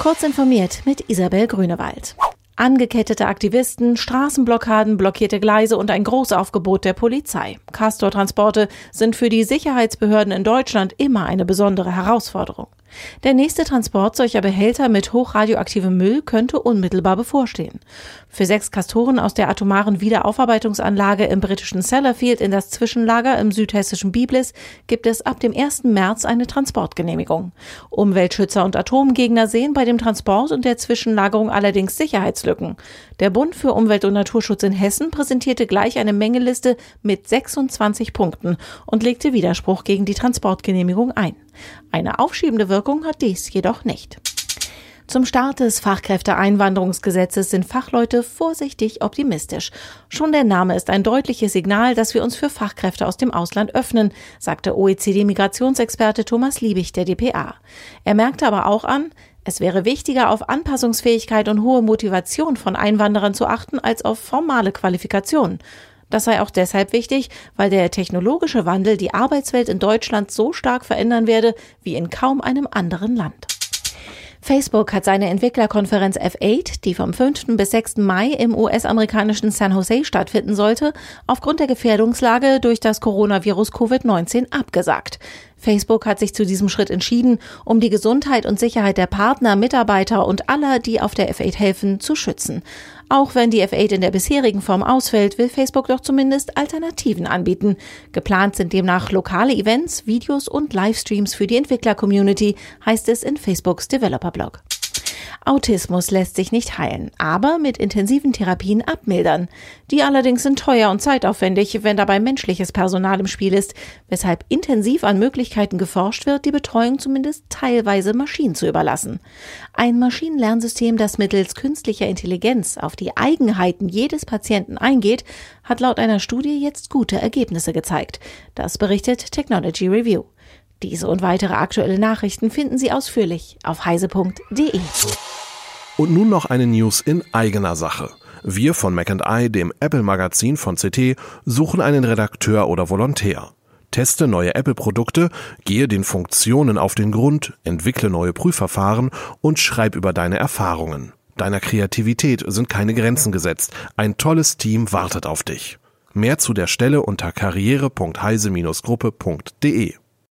Kurz informiert mit Isabel Grünewald. Angekettete Aktivisten, Straßenblockaden, blockierte Gleise und ein Großaufgebot der Polizei. Castor-Transporte sind für die Sicherheitsbehörden in Deutschland immer eine besondere Herausforderung. Der nächste Transport solcher Behälter mit hochradioaktivem Müll könnte unmittelbar bevorstehen. Für sechs Kastoren aus der atomaren Wiederaufarbeitungsanlage im britischen Sellafield in das Zwischenlager im südhessischen Biblis gibt es ab dem 1. März eine Transportgenehmigung. Umweltschützer und Atomgegner sehen bei dem Transport und der Zwischenlagerung allerdings Sicherheitslücken. Der Bund für Umwelt und Naturschutz in Hessen präsentierte gleich eine Mengeliste mit 26 Punkten und legte Widerspruch gegen die Transportgenehmigung ein. Eine aufschiebende Wirkung hat dies jedoch nicht. Zum Start des Fachkräfteeinwanderungsgesetzes sind Fachleute vorsichtig optimistisch. Schon der Name ist ein deutliches Signal, dass wir uns für Fachkräfte aus dem Ausland öffnen, sagte OECD-Migrationsexperte Thomas Liebig der DPA. Er merkte aber auch an, es wäre wichtiger, auf Anpassungsfähigkeit und hohe Motivation von Einwanderern zu achten, als auf formale Qualifikationen. Das sei auch deshalb wichtig, weil der technologische Wandel die Arbeitswelt in Deutschland so stark verändern werde wie in kaum einem anderen Land. Facebook hat seine Entwicklerkonferenz F8, die vom 5. bis 6. Mai im US-amerikanischen San Jose stattfinden sollte, aufgrund der Gefährdungslage durch das Coronavirus Covid-19 abgesagt. Facebook hat sich zu diesem Schritt entschieden, um die Gesundheit und Sicherheit der Partner, Mitarbeiter und aller, die auf der F8 helfen, zu schützen. Auch wenn die F8 in der bisherigen Form ausfällt, will Facebook doch zumindest Alternativen anbieten. Geplant sind demnach lokale Events, Videos und Livestreams für die Entwickler-Community, heißt es in Facebooks Developer-Blog. Autismus lässt sich nicht heilen, aber mit intensiven Therapien abmildern. Die allerdings sind teuer und zeitaufwendig, wenn dabei menschliches Personal im Spiel ist, weshalb intensiv an Möglichkeiten geforscht wird, die Betreuung zumindest teilweise Maschinen zu überlassen. Ein Maschinenlernsystem, das mittels künstlicher Intelligenz auf die Eigenheiten jedes Patienten eingeht, hat laut einer Studie jetzt gute Ergebnisse gezeigt. Das berichtet Technology Review. Diese und weitere aktuelle Nachrichten finden Sie ausführlich auf heise.de. Und nun noch eine News in eigener Sache. Wir von Mac I, dem Apple-Magazin von CT, suchen einen Redakteur oder Volontär. Teste neue Apple-Produkte, gehe den Funktionen auf den Grund, entwickle neue Prüfverfahren und schreib über deine Erfahrungen. Deiner Kreativität sind keine Grenzen gesetzt. Ein tolles Team wartet auf dich. Mehr zu der Stelle unter karriere.heise-gruppe.de